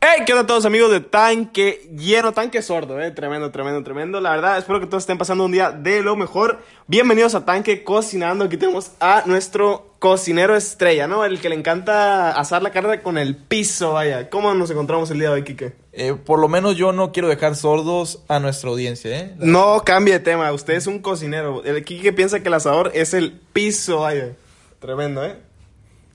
Hey, ¿qué onda todos amigos de Tanque Lleno, Tanque Sordo, eh? Tremendo, tremendo, tremendo. La verdad, espero que todos estén pasando un día de lo mejor. Bienvenidos a Tanque Cocinando. Aquí tenemos a nuestro cocinero estrella, ¿no? El que le encanta asar la carne con el piso, vaya. ¿Cómo nos encontramos el día de hoy, Kike? Eh, por lo menos yo no quiero dejar sordos a nuestra audiencia, ¿eh? No cambie de tema, usted es un cocinero. El Kike piensa que el asador es el piso, vaya. Tremendo, ¿eh?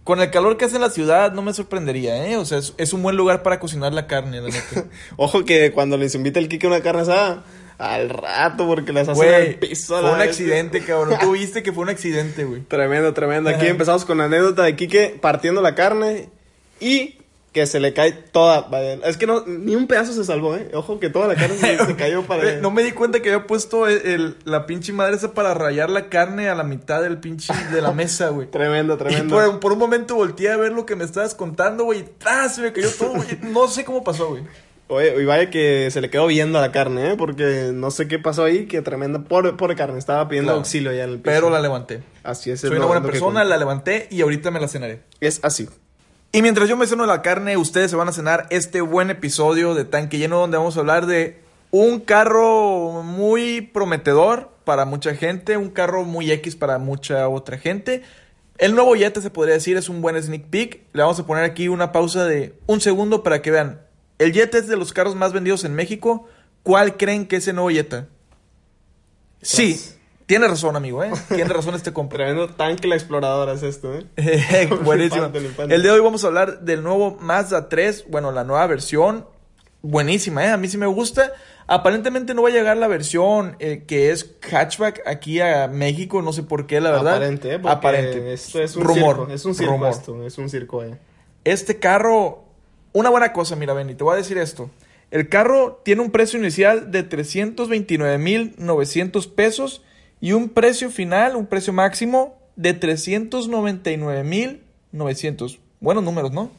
Con el calor que hace en la ciudad no me sorprendería, ¿eh? O sea, es, es un buen lugar para cocinar la carne, la neta. Ojo que cuando les invita el Kike una carne asada, al rato, porque las hacen Güey, al piso. fue un vez. accidente, cabrón. Tú viste que fue un accidente, güey. Tremendo, tremendo. Aquí empezamos con la anécdota de Kike partiendo la carne y que se le cae toda. Es que no, ni un pedazo se salvó, ¿eh? Ojo que toda la carne se, se cayó para. No me di cuenta que había puesto el, el- la pinche madre esa para rayar la carne a la mitad del pinche de la mesa, güey. Tremendo, Y tremendo. por, por un momento volteé a ver lo que me estabas contando, güey. y. Se me cayó todo, güey. No sé cómo pasó, güey. Oye, y vaya que se le quedó viendo a la carne, ¿eh? Porque no sé qué pasó ahí, que tremenda. Pobre, pobre carne, estaba pidiendo Claro. auxilio ya en el piso. Pero la levanté. Así es. es Soy una buena que persona, la levanté y ahorita me la cenaré. Es así. Y mientras yo me ceno la carne, ustedes se van a cenar este buen episodio de Tanque Lleno donde vamos a hablar de un carro muy prometedor para mucha gente, un carro muy X para mucha otra gente. El nuevo Jetta se podría decir es un buen sneak peek. Le vamos a poner aquí una pausa de un segundo para que vean. El Jetta es de los carros más vendidos en México. ¿Cuál creen que es el nuevo Jetta? Sí, tiene razón, amigo, ¿eh? Tiene razón este compa. Tremendo tanque la exploradora es esto, ¿eh? Buenísimo. Flipante, flipante. El día de hoy vamos a hablar del nuevo Mazda 3, bueno, la nueva versión. Buenísima, ¿eh? A mí sí me gusta. Aparentemente no va a llegar la versión eh, que es hatchback aquí a México, no sé por qué, la verdad. Aparente, ¿eh? Porque Aparente. Esto es un Rumor. circo. Es un circo Rumor. esto. Es un circo, ¿eh? Este carro, una buena cosa, mira, Benny, te voy a decir esto. El carro tiene un precio inicial de 329.900 pesos y un precio final, un precio máximo de 399.900. Buenos números, ¿no?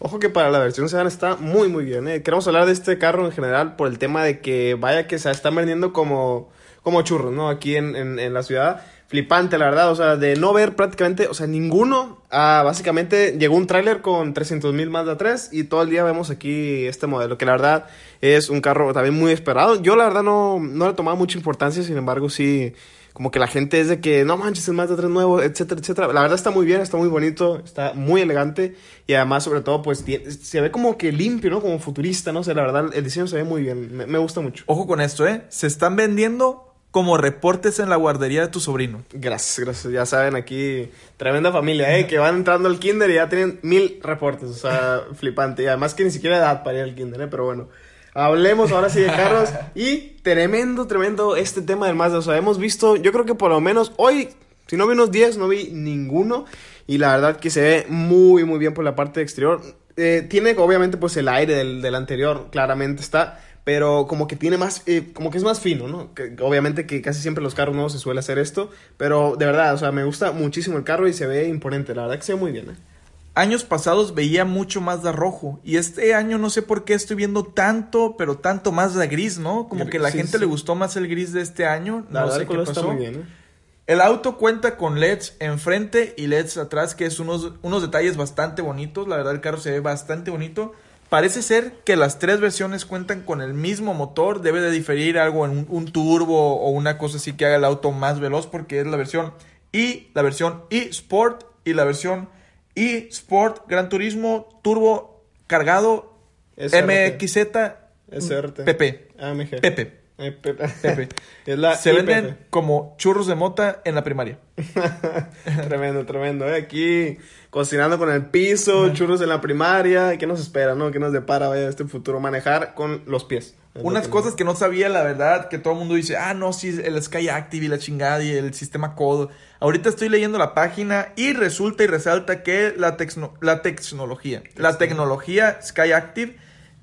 Ojo que para la versión sedán está muy muy bien. ¿eh? Queremos hablar de este carro en general por el tema de que vaya que se están vendiendo como, como churros, ¿no? Aquí en, en, la ciudad. Flipante, la verdad. O sea, de no ver prácticamente, o sea, ninguno. Ah, básicamente llegó un tráiler con 300 mil Mazda 3 y todo el día vemos aquí este modelo, que la verdad es un carro también muy esperado. Yo la verdad no, no le tomaba mucha importancia, sin embargo sí, como que la gente es de que no manches el Mazda 3 nuevo, etcétera, etcétera. La verdad está muy bien, está muy bonito, está muy elegante y además sobre todo pues se ve como que limpio, ¿no? Como futurista, no sé, la verdad el diseño se ve muy bien, me, me gusta mucho. Ojo con esto, ¿eh? Se están vendiendo como reportes en la guardería de tu sobrino. Gracias, gracias. Ya saben, aquí tremenda familia, ¿eh? Que van entrando al kinder y ya tienen mil reportes. O sea, flipante. Y además que ni siquiera edad para ir al kinder, ¿eh? Pero bueno. Hablemos ahora sí de carros. Y tremendo, tremendo este tema del Mazda. O sea, hemos visto, yo creo que por lo menos hoy, si no vi unos 10, no vi ninguno. Y la verdad que se ve muy, muy bien por la parte exterior. Eh, tiene obviamente pues el aire del, del anterior, claramente está. Pero como que tiene más, eh, como que es más fino, ¿no? Obviamente que casi siempre los carros nuevos se suele hacer esto. Pero de verdad, o sea, me gusta muchísimo el carro y se ve imponente. La verdad que se ve muy bien, ¿eh? Años pasados veía mucho más de rojo y este año no sé por qué estoy viendo tanto, pero tanto más de gris, ¿no? Como que la Sí, gente sí. le gustó más el gris de este año. La no sé qué pasó. está muy bien, ¿eh? El auto cuenta con LEDs enfrente y LEDs atrás, que es unos, unos detalles bastante bonitos. La verdad, el carro se ve bastante bonito. Parece ser que las tres versiones cuentan con el mismo motor. Debe de diferir algo en un, un turbo o una cosa así que haga el auto más veloz, porque es la versión I, la versión I Sport y la versión I Sport Gran Turismo Turbo cargado SRT. MXZ SRT. PP. AMG. Pepe. Eh, Pepe. Pepe. es la Se venden como churros de mota en la primaria. tremendo, tremendo. ¿eh? Aquí cocinando con el piso, churros en la primaria. ¿Qué nos espera, no? ¿Qué nos depara vaya, este futuro? Manejar con los pies. Es Unas que cosas que no sabía, la verdad, que todo el mundo dice, ah, no, sí, el Sky Active y la chingada y el sistema Code. Ahorita estoy leyendo la página y resulta y resalta que la, tecno- la tecnología, la tecnología Sky Active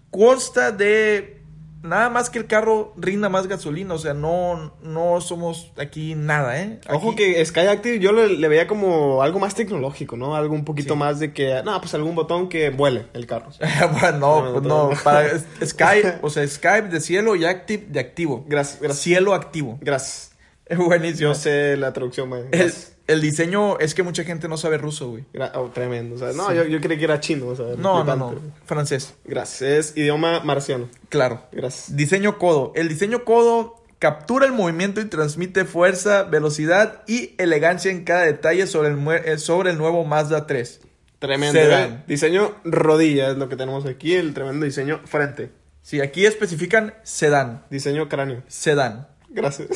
consta de nada más que el carro rinda más gasolina, o sea, no, no somos aquí nada, ¿eh? Ojo que Sky Active yo le, le veía como algo más tecnológico, ¿no? Algo un poquito Sí. más de que, no, pues algún botón que vuele el carro. bueno, no, pues no. para Skype, o sea, Skype de cielo y Active de activo. Gracias, gracias. Cielo activo. Gracias. Es buenísimo. Yo sé la traducción, man. El, el diseño es que mucha gente no sabe ruso, güey. Oh, tremendo. O sea, no, Sí. yo, yo creí que era chino. O sea, No, no, no. Francés. Gracias. Es idioma marciano. Claro. Gracias. Diseño codo. El diseño codo captura el movimiento y transmite fuerza, velocidad y elegancia en cada detalle sobre el, eh, sobre el nuevo Mazda 3. Tremendo. Sedán. ¿eh? Diseño rodilla es lo que tenemos aquí. El tremendo diseño frente. Sí, aquí especifican sedán. Diseño cráneo. Sedán. Gracias.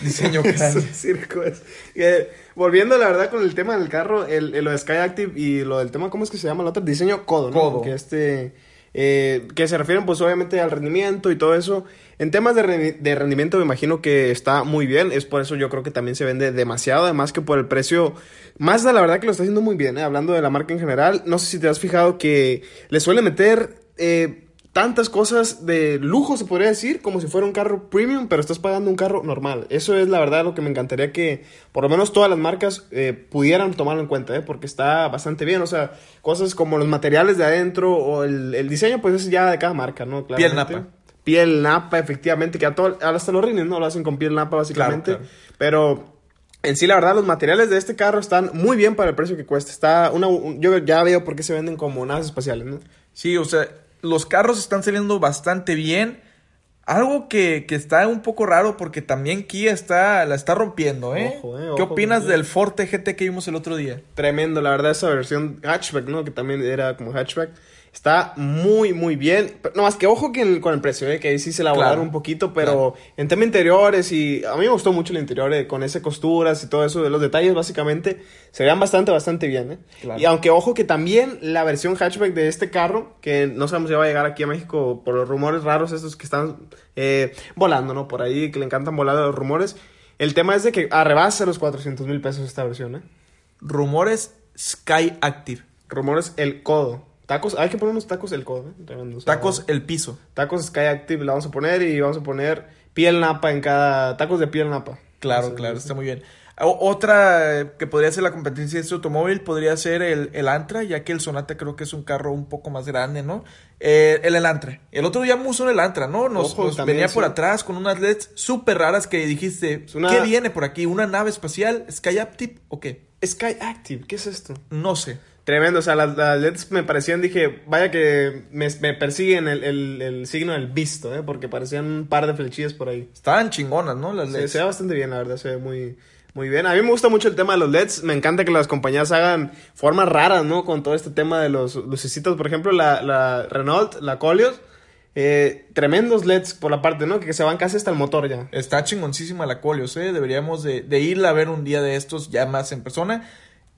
Diseño circo es. Eh, volviendo, la verdad, con el tema del carro, el, el- lo de Sky Active y lo del tema, ¿cómo es que se llama el otro? Diseño codo, ¿no? Codo. Que este... eh, que se refieren pues obviamente al rendimiento y todo eso. En temas de, de rendimiento me imagino que está muy bien, es por eso yo creo que también se vende demasiado, además que por el precio, Mazda la verdad que lo está haciendo muy bien, ¿eh? hablando de la marca en general, no sé si te has fijado que le suele meter eh, tantas cosas de lujo, se podría decir, como si fuera un carro premium, pero estás pagando un carro normal. Eso es la verdad lo que me encantaría que por lo menos todas las marcas eh, pudieran tomarlo en cuenta, ¿eh? porque está bastante bien. O sea, cosas como los materiales de adentro o el, el diseño, pues es ya de cada marca, ¿no? Piel Claramente. napa. Piel napa, efectivamente, que a todo, hasta los rines, ¿no? Lo hacen con piel napa, básicamente. Claro, claro. Pero en sí, la verdad, los materiales de este carro están muy bien para el precio que cuesta. Está una, un- yo ya veo por qué se venden como naves espaciales, ¿no? Sí, o sea, los carros están saliendo bastante bien. Algo que, que está un poco raro porque también Kia está, la está rompiendo, ¿eh? Ojo, eh, ¿Qué opinas del Forte GT que vimos el otro día? Tremendo, la verdad, esa versión hatchback, ¿no? Que también era como hatchback. Está muy, muy bien. Pero, no más que ojo que el- con el precio, ¿eh? Que ahí sí se la Claro, volaron un poquito, pero en tema interiores y a mí me gustó mucho el interior eh, con esas costuras y todo eso, de los detalles básicamente, se vean bastante, bastante bien, ¿eh? Claro. Y aunque ojo que también la versión hatchback de este carro, que no sabemos si va a llegar aquí a México por los rumores raros estos que están eh, volando, ¿no? Por ahí, que le encantan volar los rumores. El tema es de que arrebasa los 400 mil pesos esta versión, ¿eh? Rumores Sky Active. Rumores el codo. Tacos, hay que poner unos tacos el codo, ¿eh? Tremendo, o sea, Tacos el piso. Tacos Sky Active la vamos a poner y vamos a poner piel napa en cada. Tacos de piel napa. Claro, Entonces, claro, está muy bien. O- otra que podría ser la competencia de este automóvil podría ser el, el Antra, ya que el Sonata creo que es un carro un poco más grande, ¿no? Eh, el Elantra. El otro día usó el Elantra, ¿no? Nos, Ojo, nos también, venía por atrás con unas LEDs súper raras que dijiste, una- ¿qué viene por aquí? ¿Una nave espacial? ¿Sky Active o qué? Sky Active, ¿qué es esto? No sé. Tremendo, o sea, las, las LEDs me parecían, dije, vaya que me, me persiguen el, el, el signo del visto, ¿eh? Porque parecían un par de flechillas por ahí. Estaban chingonas, ¿no? Las LEDs. se ve bastante bien, la verdad, se ve muy, muy bien. A mí me gusta mucho el tema de los LEDs. Me encanta que las compañías hagan formas raras, ¿no? Con todo este tema de los lucecitos. Por ejemplo, la, la Renault, la Colios. eh, tremendos LEDs por la parte, ¿no? Que se van casi hasta el motor ya. Está chingoncísima la Colios, ¿eh? Deberíamos de, de irla a ver un día de estos ya más en persona.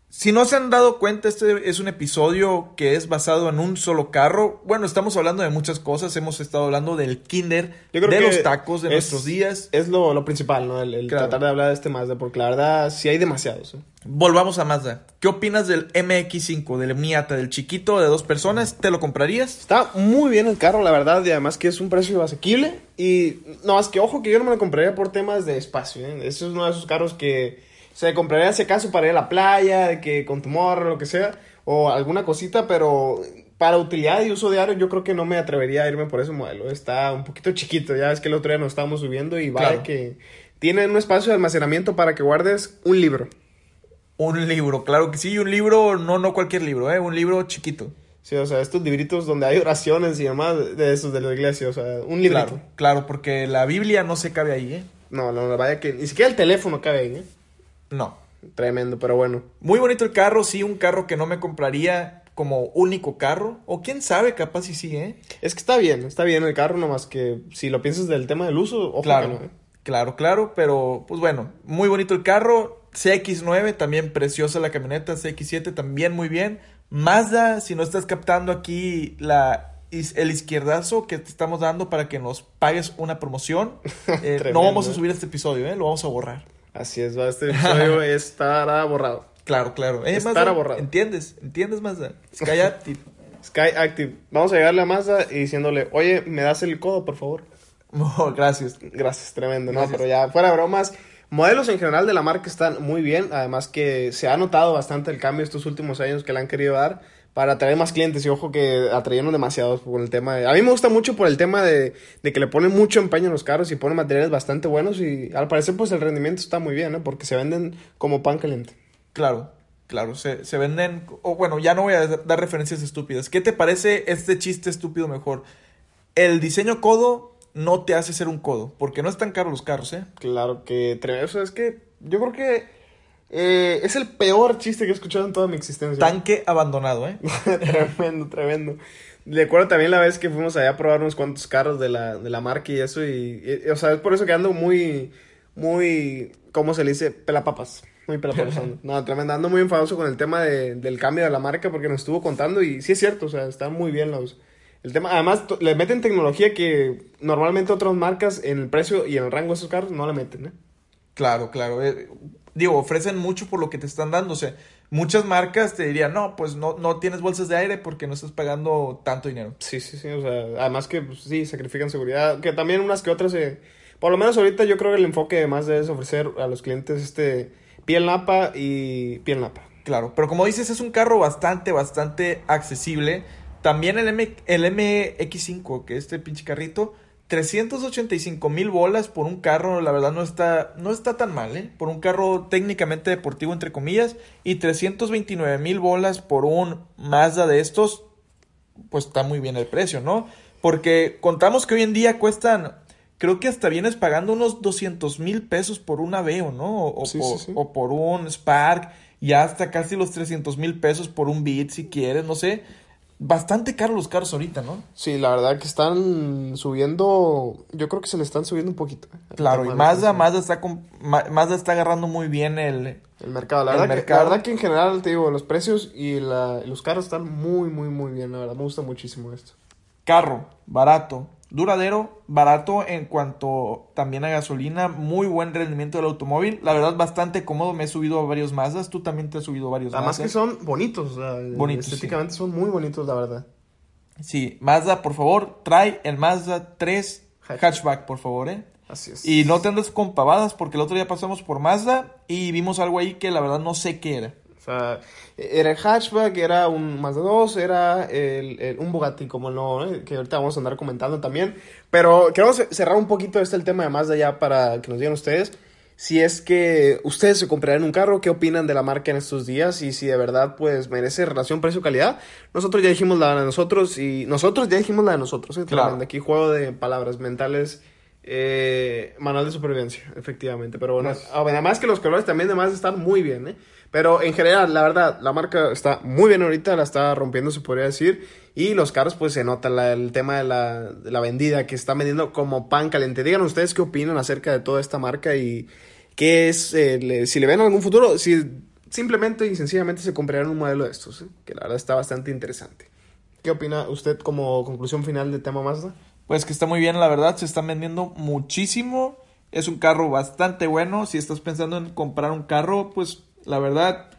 Si no se han dado cuenta, este es un episodio que es basado en un solo carro. Bueno, estamos hablando de muchas cosas. Hemos estado hablando del kinder, de los tacos de es- nuestros días. Es lo, lo principal, ¿no? El, el Claro. tratar de hablar de este Mazda, porque la verdad sí hay demasiados. ¿eh? Volvamos a Mazda. ¿Qué opinas del MX5, del Miata, del chiquito de dos personas? ¿Te lo comprarías? Está muy bien el carro, la verdad, y además que es un precio asequible. Y no más que ojo que yo no me lo compraría por temas de espacio. ¿eh? Ese es uno de esos carros que se compraría si acaso para ir a la playa, de que con tu morro, lo que sea, o alguna cosita, pero para utilidad y uso diario yo creo que no me atrevería a irme por ese modelo. Está un poquito chiquito, ya es que el otro día nos estábamos subiendo y vaya Claro. que tiene un espacio de almacenamiento para que guardes un libro. Un libro, claro que sí. Un libro, no, no cualquier libro, ¿eh? Un libro chiquito. Sí, o sea, estos libritos donde hay oraciones y demás de esos de la iglesia, o sea, un librito. Claro, claro, porque la Biblia no se cabe ahí, ¿eh? No, no, no, vaya que ni siquiera el teléfono cabe ahí, ¿eh? No. Tremendo, pero bueno. Muy bonito el carro, sí, un carro que no me compraría como único carro. O quién sabe, capaz y sí, ¿eh? Es que está bien, está bien el carro, nomás que si lo piensas del tema del uso, ojo claro, que no, ¿eh? claro, claro, pero pues bueno, muy bonito el carro. CX9, también preciosa la camioneta. CX7, también muy bien. Mazda, si no estás captando aquí la, el izquierdazo que te estamos dando para que nos pagues una promoción, eh, no vamos a subir este episodio, ¿eh? Lo vamos a borrar. Así es, va, este episodio estará borrado. Claro, claro. Eh, Estará Mazda, borrado. ¿Entiendes? ¿Entiendes, Mazda? Sky Active. Sky Active. Vamos a llegarle a Mazda y diciéndole, oye, ¿me das el codo, por favor? Oh, gracias. Gracias, tremendo, ¿no? Gracias. Pero ya, fuera bromas, modelos en general de la marca están muy bien. Además que se ha notado bastante el cambio estos últimos años que le han querido dar para atraer más clientes. Y ojo que atrayeron demasiados por el tema de... A mí me gusta mucho por el tema de, de que le ponen mucho empeño en los carros y ponen materiales bastante buenos. Y al parecer, pues el rendimiento está muy bien, ¿no? Porque se venden como pan caliente. Claro, claro, se, se venden... O bueno, ya no voy a dar referencias estúpidas. ¿Qué te parece este chiste estúpido mejor? El diseño codo no te hace ser un codo, porque no están caros los carros, ¿eh? Claro que. O sea, es que yo creo que eh, es el peor chiste que he escuchado en toda mi existencia. Tanque abandonado, ¿eh? tremendo, tremendo. Recuerdo también la vez que fuimos allá a probar unos cuantos carros de la, de la marca y eso. Y, y- o sea, es por eso que ando muy, muy, ¿cómo se le dice? Pelapapas. Muy pelapapas. ando. no, tremendo. Ando muy enfadoso con el tema de- del cambio de la marca porque nos estuvo contando y sí es cierto, o sea, están muy bien los... El tema, además, le meten tecnología que normalmente otras marcas en el precio y en el rango de esos carros no le meten, ¿eh? Claro, claro. eh, digo, ofrecen mucho por lo que te están dando. O sea, muchas marcas te dirían, no, pues no, no tienes bolsas de aire porque no estás pagando tanto dinero. Sí, sí, sí, o sea, además que pues, sí, sacrifican seguridad, que también unas que otras, eh, por lo menos ahorita yo creo que el enfoque más es ofrecer a los clientes este piel napa y piel napa. Claro, pero como dices, es un carro bastante, bastante accesible. También el, M, el MX5, que este pinche carrito, 385 mil bolas por un carro, la verdad no está, no está tan mal, ¿eh? Por un carro técnicamente deportivo, entre comillas, y 329 mil bolas por un Mazda de estos, pues está muy bien el precio, ¿no? Porque contamos que hoy en día cuestan, creo que hasta vienes pagando unos 200 mil pesos por un Aveo, ¿no? O, o Sí, por, sí, sí. o por un Spark, y hasta casi los 300 mil pesos por un Beat si quieres, no sé. Bastante caros los carros ahorita, ¿no? Sí, la verdad que están subiendo, yo creo que se le están subiendo un poquito. eh, Claro, y Mazda, Mazda está, con- Ma- Mazda está agarrando muy bien el... El mercado, la el verdad, Que, mercado. la verdad que en general, te digo, los precios y la, los carros están muy, muy, muy bien, la verdad, me gusta muchísimo esto. Carro, barato, duradero, barato en cuanto también a gasolina, muy buen rendimiento del automóvil, la verdad bastante cómodo, me he subido a varios Mazdas, tú también te has subido a varios Además Mazdas. que son bonitos, Bonitos, estéticamente son muy bonitos, la verdad. Sí, Mazda, por favor, trae el Mazda 3 Hatchback. hatchback, por favor, ¿eh? Así es. Y no te andes con pavadas porque el otro día pasamos por Mazda y vimos algo ahí que la verdad no sé qué era. Sea, era el hatchback, era un Mazda 2, era el, el- un Bugatti, como no, ¿eh? que ahorita vamos a andar comentando también. Pero queremos cerrar un poquito este el tema de Mazda ya para que nos digan ustedes si es que ustedes se comprarían un carro, qué opinan de la marca en estos días y si de verdad pues merece relación precio-calidad. Nosotros ya dijimos la de nosotros y nosotros ya dijimos la de nosotros. ¿eh? Claro. Aquí juego de palabras mentales. Eh, manual de supervivencia, efectivamente. Pero bueno, ah, además que los colores también además están muy bien, ¿eh? Pero en general, la verdad, la marca está muy bien ahorita, la está rompiendo, se podría decir. Y los carros, pues se nota la- el tema de la, de la vendida que está vendiendo como pan caliente. Digan ustedes qué opinan acerca de toda esta marca y qué es, eh, le- si le ven algún futuro, si simplemente y sencillamente se comprarían un modelo de estos, ¿eh? que la verdad está bastante interesante. ¿Qué opina usted como conclusión final del tema Mazda? Pues que está muy bien, la verdad, se están vendiendo muchísimo. Es un carro bastante bueno. Si estás pensando en comprar un carro, pues la verdad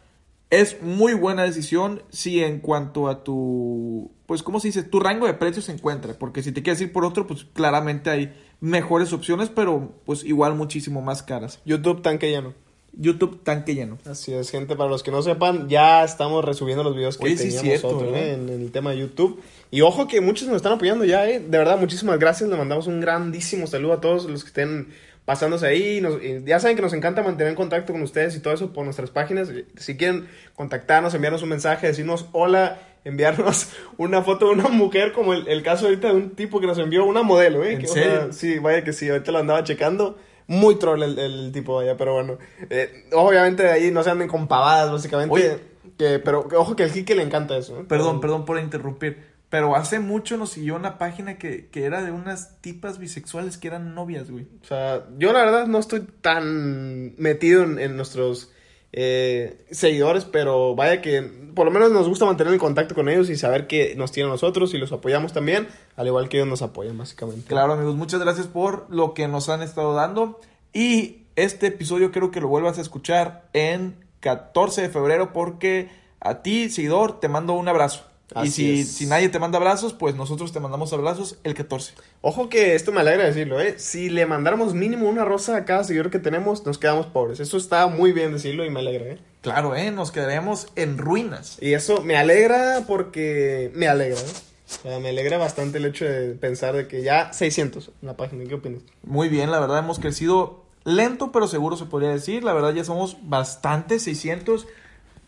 es muy buena decisión si en cuanto a tu, pues ¿cómo se dice? Tu rango de precios se encuentra. Porque si te quieres ir por otro, pues claramente hay mejores opciones, pero pues igual muchísimo más caras. YouTube tanque lleno. YouTube tanque lleno. Así es, gente, para los que no sepan, ya estamos resubiendo los videos que Oye, sí, teníamos cierto, nosotros, ¿verdad? ¿eh? en, en el tema de YouTube. Y ojo que muchos nos están apoyando ya, ¿eh? De verdad, muchísimas gracias. Le mandamos un grandísimo saludo a todos los que estén pasándose ahí. Nos- y ya saben que nos encanta mantener en contacto con ustedes y todo eso por nuestras páginas. Si quieren contactarnos, enviarnos un mensaje, decirnos hola, enviarnos una foto de una mujer, como el, el caso ahorita de un tipo que nos envió una modelo, ¿eh? ¿En Que, o sea, sí, vaya que sí, ahorita lo andaba checando. Muy troll el, el tipo allá, pero bueno. Eh, obviamente de ahí no se anden con pavadas, básicamente. Oye. Que, pero ojo que al Kike le encanta eso. ¿eh? Perdón, perdón por interrumpir. Pero hace mucho nos siguió una página que, que era de unas tipas bisexuales que eran novias, güey. O sea, yo la verdad no estoy tan metido en, en nuestros eh, seguidores, pero vaya que por lo menos nos gusta mantener el contacto con ellos y saber que nos tienen nosotros y los apoyamos también, al igual que ellos nos apoyan, básicamente. Claro, amigos, muchas gracias por lo que nos han estado dando. Y este episodio quiero que lo vuelvas a escuchar en 14 de febrero porque a ti, seguidor, te mando un abrazo. Y Así si, es. si nadie te manda abrazos, pues nosotros te mandamos abrazos el 14. Ojo que esto me alegra decirlo, ¿eh? Si le mandáramos mínimo una rosa a cada seguidor que tenemos, nos quedamos pobres. Eso está muy bien decirlo y me alegra, ¿eh? Claro, ¿eh? Nos quedaríamos en ruinas. Y eso me alegra porque me alegra, ¿eh? O sea, me alegra bastante el hecho de pensar de que ya 600 en la página. ¿Qué opinas? Muy bien, la verdad hemos crecido lento pero seguro se podría decir. La verdad ya somos bastante, 600.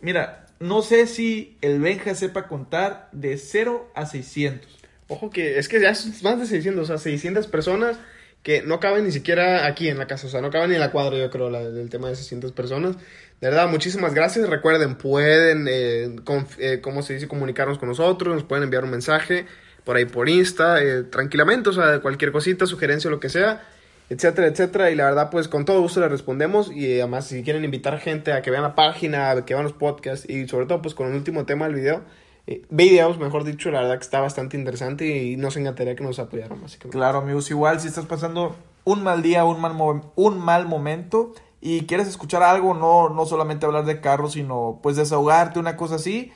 Mira, no sé si el Benja sepa contar de 0 a 600. Ojo que es que ya es más de 600, o sea, 600 personas que no caben ni siquiera aquí en la casa, o sea, no caben ni en la cuadra, yo creo, la, del tema de 600 personas. De verdad, muchísimas gracias. Recuerden, pueden, eh, eh, ¿cómo se dice? Comunicarnos con nosotros, nos pueden enviar un mensaje por ahí por Insta, eh, tranquilamente, o sea, cualquier cosita, sugerencia, lo que sea, etcétera, etcétera. Y la verdad, pues con todo gusto les respondemos. Y eh, además, si quieren invitar gente a que vean la página, a que vean los podcasts y sobre todo, pues con el último tema del video, eh, videos, mejor dicho, la verdad que está bastante interesante y nos encantaría que nos apoyaran, básicamente. Claro, amigos, igual si estás pasando un mal día, un mal, un mal momento y quieres escuchar algo, no, no solamente hablar de carros, sino pues desahogarte, una cosa así,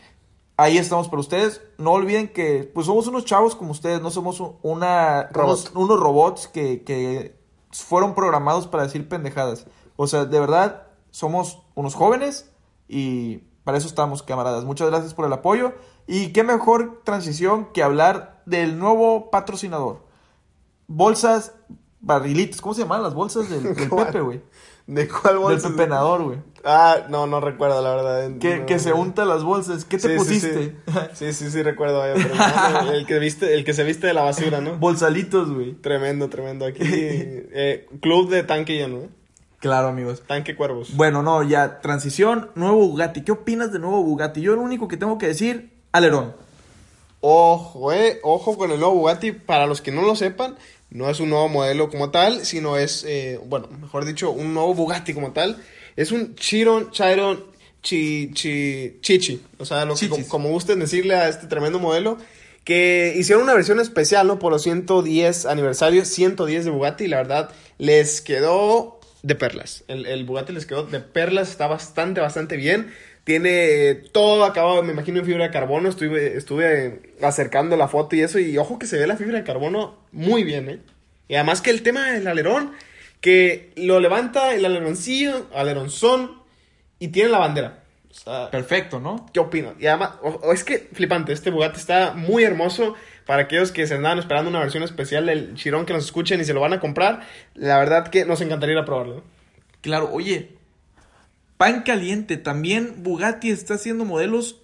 ahí estamos para ustedes. No olviden que pues somos unos chavos como ustedes, no somos una, Robot. unos, unos robots que, que fueron programados para decir pendejadas. O sea, de verdad, somos unos jóvenes y para eso estamos, camaradas. Muchas gracias por el apoyo. Y qué mejor transición que hablar del nuevo patrocinador. Bolsas, barrilitos. ¿Cómo se llaman las bolsas del, del. Pepe, güey? ¿De cuál Del bolsa? pepenador, güey. Ah, no, no recuerdo, la verdad. Que, No. que se unta las bolsas. ¿Qué te Sí, sí, pusiste? Sí, sí, sí, recuerdo. vaya, pero no, el, que viste, el que se viste de la basura, ¿no? Bolsalitos, güey. Tremendo, tremendo. Aquí, eh, club de tanque lleno, ¿eh? Claro, amigos. Tanque cuervos. Bueno, no, ya, transición, nuevo Bugatti. ¿Qué opinas de nuevo Bugatti? Yo lo único que tengo que decir, alerón. Ojo, eh, ojo con el nuevo Bugatti. Para los que no lo sepan, no es un nuevo modelo como tal, sino es, eh, bueno, mejor dicho, un nuevo Bugatti como tal. Es un Chiron, Chiron, chi, chi, Chichi. O sea, lo que, como, como gusten decirle a este tremendo modelo. Que hicieron una versión especial, ¿no? Por los 110 aniversarios, 110 de Bugatti. Y la verdad, les quedó de perlas. El, el Bugatti les quedó de perlas. Está bastante, bastante bien. Tiene todo acabado, me imagino, en fibra de carbono. Estuve, estuve acercando la foto y eso. Y ojo que se ve la fibra de carbono muy bien, ¿eh? Y además que el tema del alerón, que lo levanta el aleroncillo, aleronzón, y tiene la bandera. O sea, Perfecto, ¿no? ¿Qué opinas? Y además, o- o es que flipante, este Bugatti está muy hermoso. Para aquellos que se andaban esperando una versión especial del Chirón que nos escuchen y se lo van a comprar, la verdad que nos encantaría ir a probarlo. Claro, oye, pan caliente. También Bugatti está haciendo modelos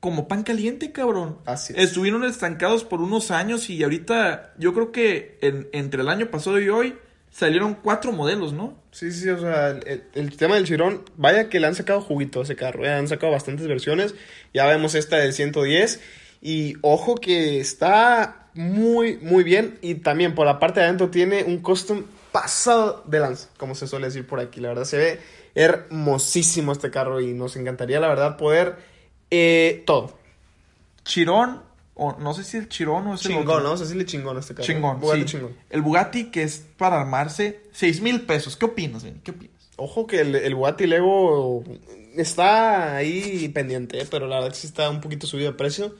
como pan caliente, cabrón. Así es. Estuvieron estancados por unos años y ahorita yo creo que en- entre el año pasado y hoy salieron cuatro modelos, ¿no? Sí, sí, o sea, el, tema del Chirón, vaya que le han sacado juguito a ese carro, ¿eh? han sacado bastantes versiones, ya vemos esta del 110 y ojo que está muy, muy bien y también por la parte de adentro tiene un custom pasado de lanza, como se suele decir por aquí, la verdad se ve hermosísimo este carro y nos encantaría la verdad poder eh, todo. Chirón, o no sé si el Chirón o es el Chingón, otro. ¿no? Vamos a decirle chingón a este carro. Chingón, Bugatti sí. chingón. El Bugatti que es para armarse, seis mil pesos. ¿Qué opinas, Benny? ¿Qué opinas? Ojo que el, el Bugatti Lego está ahí pendiente, pero la verdad que sí está un poquito subido de precio.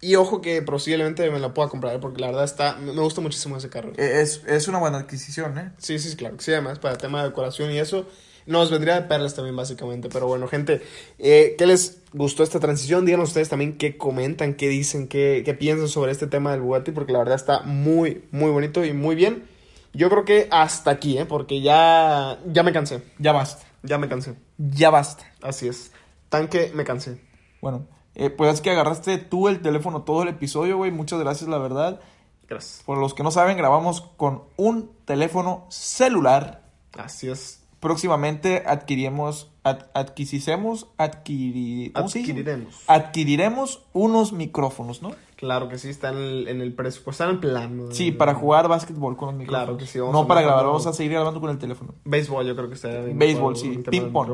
Y ojo que posiblemente me la pueda comprar, porque la verdad está, me gusta muchísimo ese carro. Eh, Es, es una buena adquisición, ¿eh? Sí, sí, claro. Sí, además para el tema de decoración y eso. Nos vendría de perlas también, básicamente. Pero bueno, gente, eh, ¿qué les gustó esta transición? Díganos ustedes también qué comentan, qué dicen, qué, qué piensan sobre este tema del Bugatti, porque la verdad está muy, muy bonito y muy bien. Yo creo que hasta aquí, ¿eh? porque ya, ya me cansé. Ya basta. Ya me cansé. Ya basta. Así es. Tanque, me cansé. Bueno, eh, pues es que agarraste tú el teléfono todo el episodio, güey. Muchas gracias, la verdad. Gracias. Por los que no saben, grabamos con un teléfono celular. Así es. Próximamente adquiriremos, ad- adquisicemos, adquiri-. Adquiriremos. Adquiriremos unos micrófonos, ¿no? Claro que sí, está en el, en el presupuesto, está en el plan. ¿no? Sí, para jugar básquetbol con los micrófonos. Claro que sí, vamos no para grabar, vamos a seguir grabando con el teléfono. Béisbol, yo creo que está bien. Béisbol, sí. Ping pong.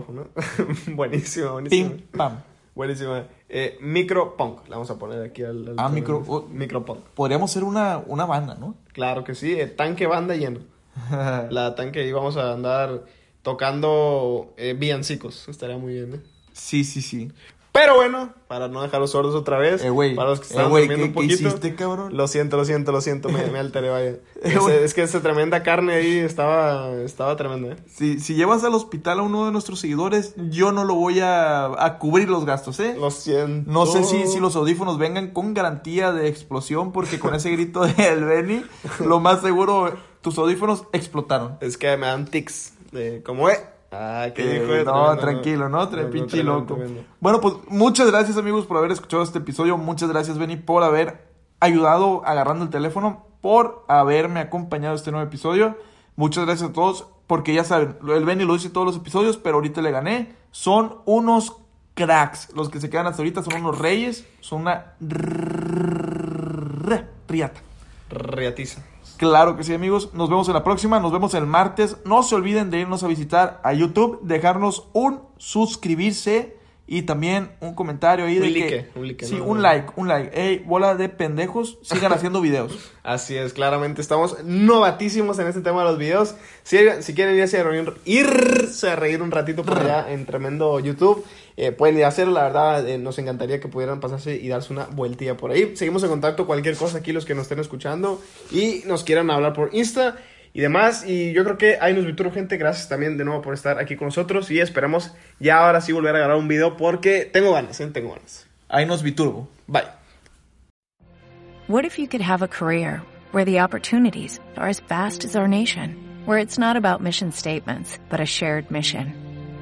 buenísimo, buenísimo. Ping, pam. Buenísimo. Eh, micro punk, le vamos a poner aquí al. al Ah, micro- oh. micro punk. Podríamos ser una, una banda, ¿no? Claro que sí, eh, tanque banda lleno. La tanque y vamos a andar tocando eh, villancicos. Estaría muy bien, ¿eh? Sí, sí, sí. Pero bueno, para no dejarlos sordos otra vez, Eh, güey. para los que Eh, están durmiendo ¿qué- un qué poquito. hiciste, cabrón? Lo siento, lo siento, lo siento, me, me alteré, vaya. Ese- güey. es que esa tremenda carne ahí estaba, estaba tremenda, ¿eh? Si, si llevas al hospital a uno de nuestros seguidores, yo no lo voy a, a cubrir los gastos, ¿eh? Lo siento. No sé si, si los audífonos vengan con garantía de explosión, porque con ese grito del Benny, lo más seguro, tus audífonos explotaron. Es que me dan tics. De, como, eh. Ah, ¿qué Eh, dijo? no, Tremendo, tranquilo, ¿no? Tre- Tremendo, pinche tremendo, loco. tremendo. Bueno, pues muchas gracias amigos por haber escuchado este episodio. Muchas gracias, Benny, por haber ayudado agarrando el teléfono, por haberme acompañado este nuevo episodio. Muchas gracias a todos, porque ya saben, el Benny lo dice todos los episodios, pero ahorita le gané. Son unos cracks. Los que se quedan hasta ahorita son unos reyes, son una riata. Riatiza. Claro que sí, amigos. Nos vemos en la próxima. Nos vemos el martes. No se olviden de irnos a visitar a YouTube, dejarnos un suscribirse y también un comentario ahí Un de like, que un like, sí, no, un no. like, un like. Ey, bola de pendejos, sigan haciendo videos. Así es, claramente estamos novatísimos en este tema de los videos. Si, si quieren irse a, reír, irse a reír un ratito por allá en tremendo YouTube, eh, pueden ir a hacerlo. La verdad, eh, nos encantaría que pudieran pasarse y darse una vueltilla por ahí. Seguimos en contacto, cualquier cosa aquí, los que nos estén escuchando y nos quieran hablar por Insta y demás. Y yo creo que ahí nos vituro, gente. Gracias también de nuevo por estar aquí con nosotros y esperamos ya ahora sí volver a grabar un video porque tengo ganas, ¿eh? tengo ganas. Ahí nos biturbo. Bye. What if you could have a career where the opportunities are as vast as our nation, where it's not about mission statements, but a shared mission?